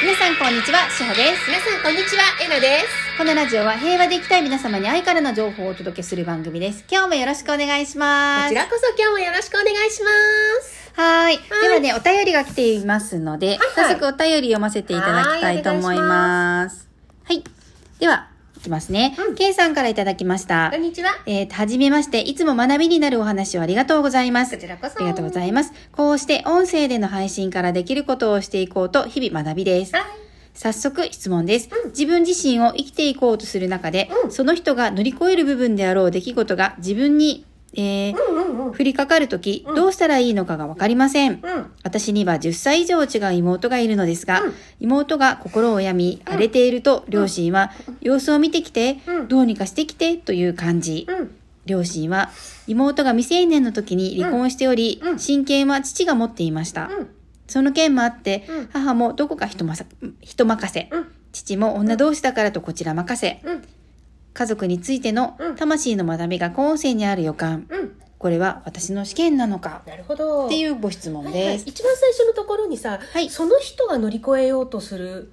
皆さんこんにちは、しほです。皆さんこんにちは、えなです。このラジオは平和で生きたい皆様に愛からの情報をお届けする番組です。今日もよろしくお願いします。こちらこそ今日もよろしくお願いします。はーい。ではね、お便りが来ていますので、はい早速お便り読ませていただきたいと思います。はい。では、いきますね。うん K さんからいただきましたこん。にちは。えーと、はじめまして、いつも学びになるお話をありがとうございます。こちらこそありがとうございます。こうして音声での配信からできることをしていこうと日々学びです。はい。早速質問です、うん自分自身を生きていこうとする中で、うんその人が乗り越える部分であろう出来事が自分に、えーうんうんうん。降りかかるとき、うんどうしたらいいのかがわかりません。うん。私には10歳以上違う妹がいるのですが、うん妹が心を病み、荒れていると、両親は、様子を見てきて、うんどうにかしてきて、という感じ。うん。両親は、妹が未成年の時に離婚しており、うん親権は父が持っていました。うん。その件もあって、うん母もどこか人まさ人任せ、うん。父も女同士だからとこちら任せ、うん。家族についてのうん魂の学びが今世にある予感。うん。これは私の試験なのかなるほど。っていうご質問はいはいです。一番最初のところにさ、はいその人が乗り越えようとする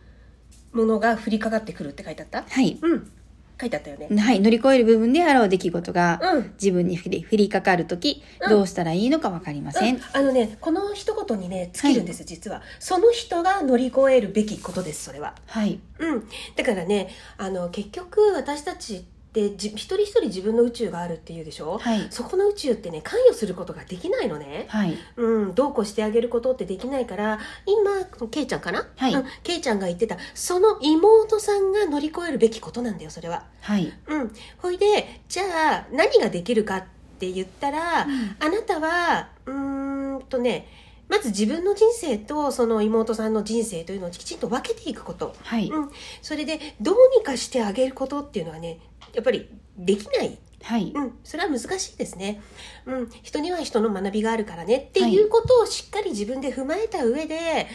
ものが降りかかってくるって書いてあった？はい。うん。書いてあったよね。はい。乗り越える部分であろう出来事が、うん。自分に降り降りかかるとき、うんどうしたらいいのかわかりません。うんあのね、この一言にね、尽きるんです、実は。その人が乗り越えるべきことです、それは。はい。うん、だからねあの結局私たちってじ一人一人自分の宇宙があるっていうでしょ、はい。そこの宇宙ってね関与することができないのね、はい。うん、どうこうしてあげることってできないから今ケイちゃんかな、はいうん、ケイちゃんが言ってたその妹さんが乗り越えるべきことなんだよそれは。はい。うん、ほいでじゃあ何ができるかって言ったら、あなたはうーんとねまず自分の人生とその妹さんの人生というのをきちんと分けていくこと。はい。うん、それでどうにかしてあげることっていうのはねやっぱりできない、はい。うん、それは難しいですね、うん、人には人の学びがあるからね。ってい。うことをしっかり自分で踏まえた上で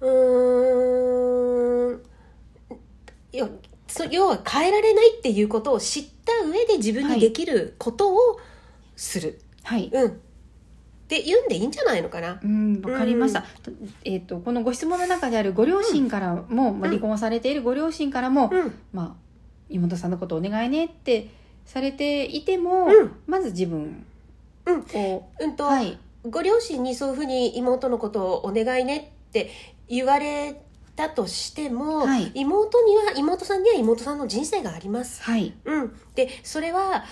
うーん要そ要は変えられないっていうことを知った上で自分にできることをする、はい。うん。って言うんでいいんじゃないのかな。うん、わかりました。えっ、と、このご質問の中であるご両親からも、まあ、離婚されているご両親からも、うん。まあ、妹さんのことお願いねってされていても、うんまず自分うんを、うんと、はい。ご両親にそういうふうに妹のことをお願いねって言われたとしても、はい妹には妹さんには妹さんの人生があります。はい。うん、でそれは、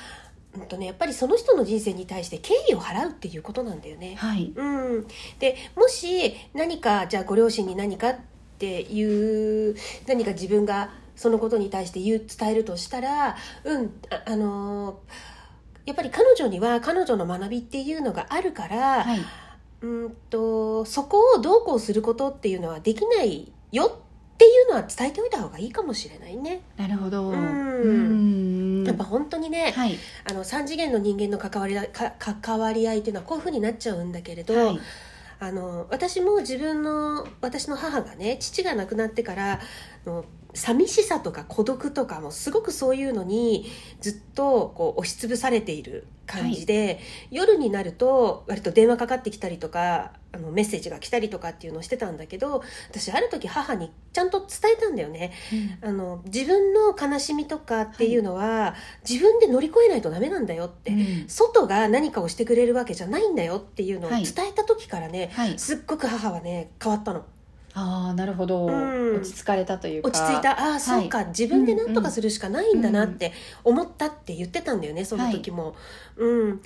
うんとね、やっぱりその人の人生に対して敬意を払うっていうことなんだよね。はい。うん、でもし何かじゃあご両親に何かっていう何か自分がそのことに対して言う伝えるとしたらうんあ、あのーやっぱり彼女には彼女の学びっていうのがあるから、はい。うんとそこをどうこうすることっていうのはできないよっていうのは伝えておいた方がいいかもしれないね。なるほど。うんんやっぱ本当にね、はい。あの3次元の人間の関わりあか関わり合いっていうのはこういうふうになっちゃうんだけれど、はい。あの私も自分の私の母がね父が亡くなってからの寂しさとか孤独とかもすごくそういうのにずっとこう押しつぶされている感じで、夜になると割と電話かかってきたりとかあのメッセージが来たりとかっていうのをしてたんだけど私ある時母にちゃんと伝えたんだよね。あの自分の悲しみとかっていうのは、自分で乗り越えないとダメなんだよって、うん。外が何かをしてくれるわけじゃないんだよっていうのをはい。伝えた時からね、はい。すっごく母はね変わったのああ、なるほど、うん。落ち着かれたというか。落ち着いた。ああそうか、自分で何とかするしかないんだなって思ったって言ってたんだよねその時も、うん。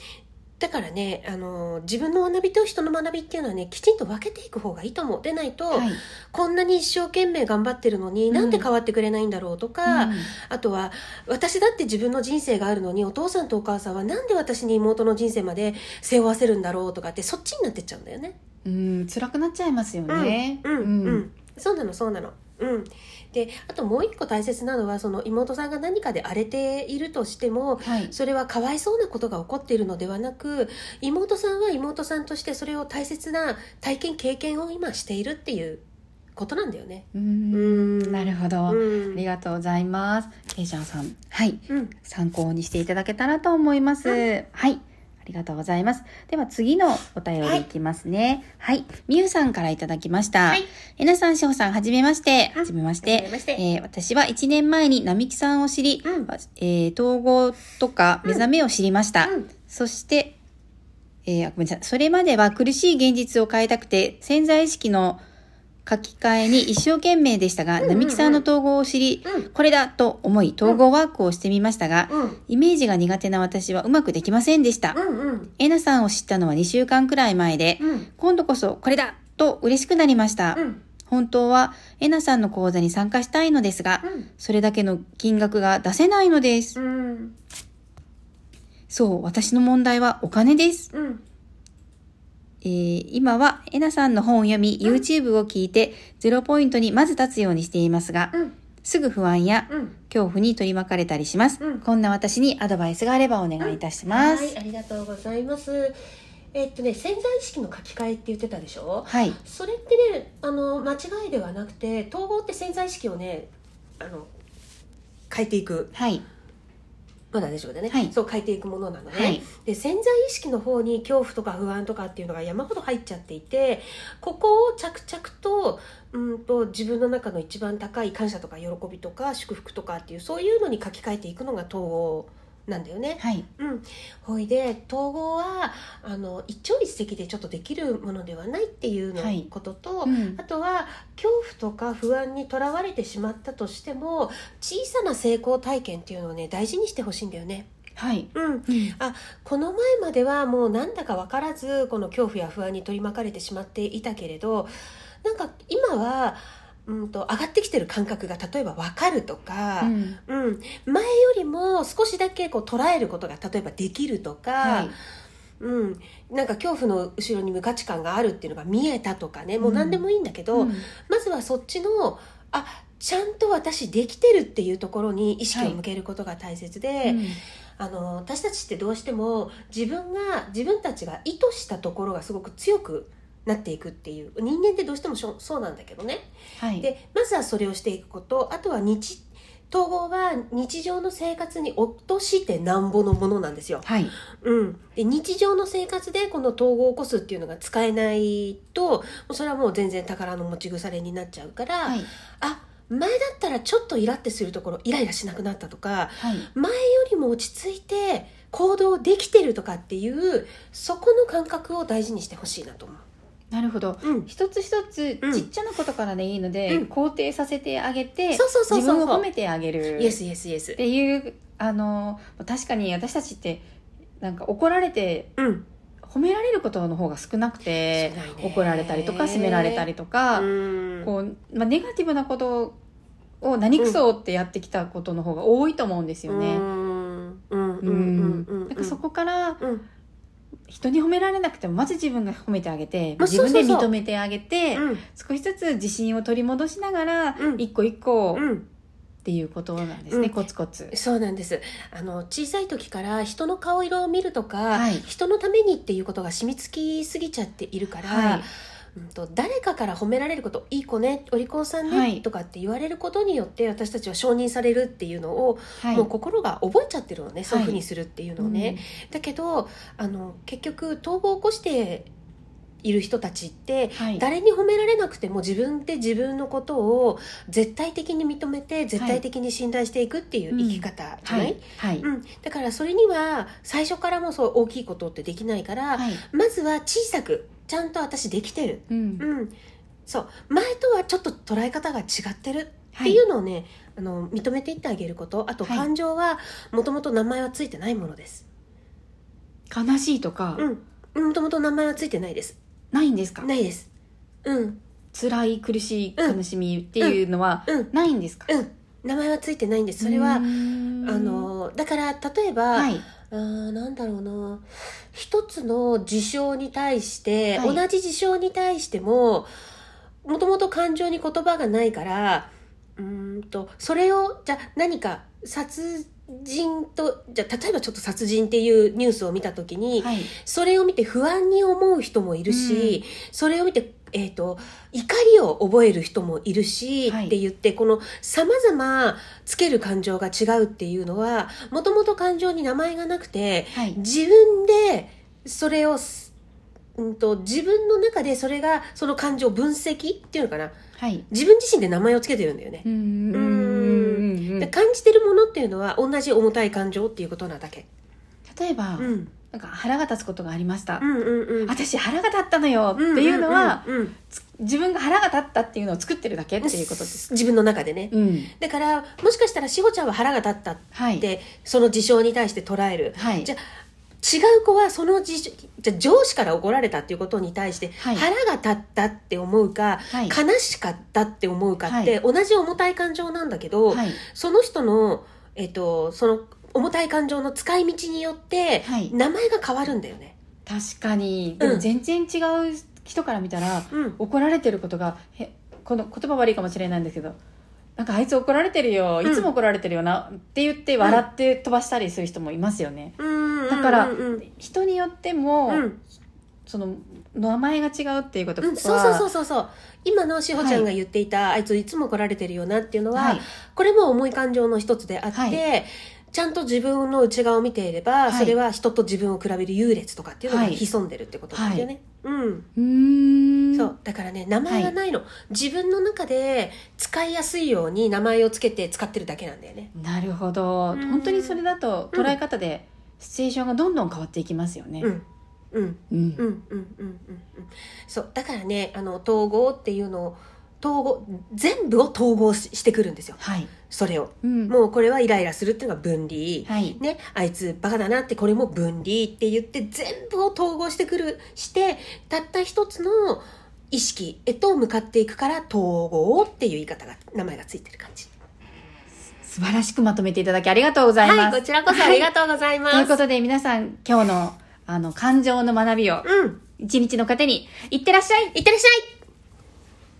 だからねあの自分の学びと人の学びっていうのはねきちんと分けていく方がいいと思うでないと、はい。こんなに一生懸命頑張ってるのに、うん。なんで変わってくれないんだろうとか、うん。あとは私だって自分の人生があるのにお父さんとお母さんはなんで私に妹の人生まで背負わせるんだろうとかってそっちになってっちゃうんだよね。うん、辛くなっちゃいますよね。うんうんうん、そうなのそうなの。うん、であともう一個大切なのはその妹さんが何かで荒れているとしてもはい。それはかわいそうなことが起こっているのではなく妹さんは妹さんとしてそれを大切な体験経験を今しているっていうことなんだよね。うんん、なるほど。あうんりがとうございます。ケイちゃんさん。はい。うん参考にしていただけたらと思います。うはい。ありがとうございます。では次のお便りいきますね。はい。みゆさんからいただきました。はいえなさん、しほさん、はじめまして。うんはじめまして。ましてえー私は1年前に並木さんを知り、うんえー統合とか目覚めを知りました。うんそして、えーあごめんなさい。それまでは苦しい現実を変えたくて、潜在意識の書き換えに一生懸命でしたが、並木さんの統合を知り、うん。これだと思い、統合ワークをしてみましたが、うん。イメージが苦手な私はうまくできませんでした。えなさんを知ったのは2週間くらい前で、うん。今度こそこれだと嬉しくなりました。うん。本当はえなさんの講座に参加したいのですが、うん。それだけの金額が出せないのです。うん。そう、私の問題はお金です。うんえー今はえなさんの本を読み、YouTube を聞いて、ゼロポイントにまず立つようにしていますが、うんすぐ不安やうん恐怖に取り巻かれたりします。うんこんな私にアドバイスがあればお願いいたします。はいありがとうございますえっとね潜在意識の書き換えって言ってたでしょ？はい。それってねあの間違いではなくて統合って潜在意識をねあの変えていくはい。まだでしょうね、はい。そう変えていくものなのね、はい。で潜在意識の方に恐怖とか不安とかっていうのが山ほど入っちゃっていてここを着々とうんと自分の中の一番高い感謝とか喜びとか祝福とかっていうそういうのに書き換えていくのが統合なんだよね。はい。うん、ほいで統合はあの一朝一夕でちょっとできるものではないっていうのはいことと、うんあとは恐怖とか不安にとらわれてしまったとしても小さな成功体験っていうのをね大事にしてほしいんだよね。はい。うん、うんあこの前まではもうなんだか分からずこの恐怖や不安に取り巻かれてしまっていたけれどなんか今は、うん、と上がってきてる感覚が例えば分かるとか、うん。うん。前よりも少しだけこう捉えることが例えばできるとか、はい。うん、なんか恐怖の後ろに無価値観があるっていうのが見えたとかねもう何でもいいんだけど、うん。まずはそっちのあちゃんと私できてるっていうところに意識を向けることが大切で、うん。あの私たちってどうしても自分が自分たちが意図したところがすごく強くなっていくっていう人間ってどうしてもそうなんだけどねはい。でまずはそれをしていくことあとは日統合は日常の生活に落としてなんぼのものなんですよ、はい。うん、で日常の生活でこの統合を起こすっていうのが使えないともうそれはもう全然宝の持ち腐れになっちゃうから、はい。あ前だったらちょっとイラってするところイライラしなくなったとかはい。前よりも落ち着いて行動できてるとかっていうそこの感覚を大事にしてほしいなと思う。なるほど。うん、一つ一つうん。ちっちゃなことからでいいので、うん。肯定させてあげて、そうそうそうそう。自分を褒めてあげる。イエスイエスイエスっ。ていうあの確かに私たちってなんか怒られてうん、褒められることの方が少なくて少ないね。怒られたりとか責められたりとか、うん。こうまあ、ネガティブなことを何くそってやってきたことの方が多いと思うんですよね。うん。うんうんううん。うん。なんかそこからうん人に褒められなくてもまず自分が褒めてあげてまあ自分で認めてあげてうん。少しずつ自信を取り戻しながらうん。一個一個っうん。ていうことなんですね、うん。コツコツ。そうなんです。あの小さい時から人の顔色を見るとか、はい。人のためにっていうことが染みつきすぎちゃっているから、はいうん、と誰かから褒められることいい子ねお利口さんね、はい。とかって言われることによって私たちは承認されるっていうのを、はい。もう心が覚えちゃってるのねそういうふうにするっていうのをね、うん。だけどあの結局統合を起こしている人たちってはい。誰に褒められなくても自分で自分のことを絶対的に認めて絶対的に信頼していくっていう生き方じゃない、はい。はい。うん。だからそれには最初からもそう大きいことってできないから、はい。まずは小さくちゃんと私できてる、うん。うん、そう。前とはちょっと捉え方が違ってるってはいいうのをね、あの認めていってあげること。あとはい。感情はもともと名前はついてないものです。悲しいとか、うん。もともと名前はついてないですないんですか？ないです。うん。辛い苦しいうん悲しみっていうのはうん。ないんですか、うん。名前はついてないんです。それはうーん。あのだから例えば、はい。あーなんだろうな。一つの事象に対して、はい。同じ事象に対してももともと感情に言葉がないからうーんとそれをじゃあ何か殺人とじゃあ例えばちょっと殺人っていうニュースを見た時に、はい。それを見て不安に思う人もいるし、それを見て、えー、と怒りを覚える人もいるし、はい。って言ってこのさまざまつける感情が違うっていうのはもともと感情に名前がなくてはい。自分でそれをす、うん、と自分の中でそれがその感情分析っていうのかな。はい。自分自身で名前をつけてるんだよね、うん。うん。ううんん。で感じてるものっていうのは同じ重たい感情っていうことなだけ、例えば、うん、なんか腹が立つことがありました。うんうんうん私腹が立ったのよっていうのは、うんうんうんつ自分が腹が立ったっていうのを作ってるだけっていうことです。自分の中でね、うん。だからもしかしたらしほちゃんは腹が立ったっはい。てその事象に対して捉える、はい。じゃあ違う子はその事象じゃあ上司から怒られたっていうことに対してはい腹が立ったって思うか、はい悲しかったって思うかって同じ重たい感情なんだけど、はい。その人の、えっと、その重たい感情の使い道によってはい名前が変わるんだよね。確かに。うんでも全然違う人から見たら、うん怒られてることが、へこの言葉悪いかもしれないんですけど、なんかあいつ怒られてるよ、いつも怒られてるよな、って言って笑って飛ばしたりする人もいますよね。うんだから人によっても、うん。その名前が違うっていうことは、うん。そうそうそうそうそう。今のしほちゃんが言っていた、あいついつも怒られてるよなっていうのは、はい。これも重い感情の一つであって、はい。ちゃんと自分の内側を見ていれば、い。それは人と自分を比べる優劣とかっていうのがはい。潜んでるってことなんだよね、うん。そう。だからね名前がないの、自分の中で使いやすいように名前をつけて使ってるだけなんだよね。なるほど。うん。本当にそれだと捉え方で、シチュエーションがどんどん変わっていきますよね。うん。うん。うん。うん。うん。うん。そう。だからねあの統合っていうのを統合全部を統合ししてくるんですよ、はい、それを、うん、もうこれはイライラするっていうのが分離、はい、ね、あいつバカだなってこれも分離って言って全部を統合してくるしてたった一つの意識へと向かっていくから統合っていう言い方が名前がついてる感じ。素晴らしくまとめていただきありがとうございます。はいこちらこそありがとうございます、ということで皆さん今日のあの感情の学びをうん。一日の糧にいってらっしゃい。いってらっしゃい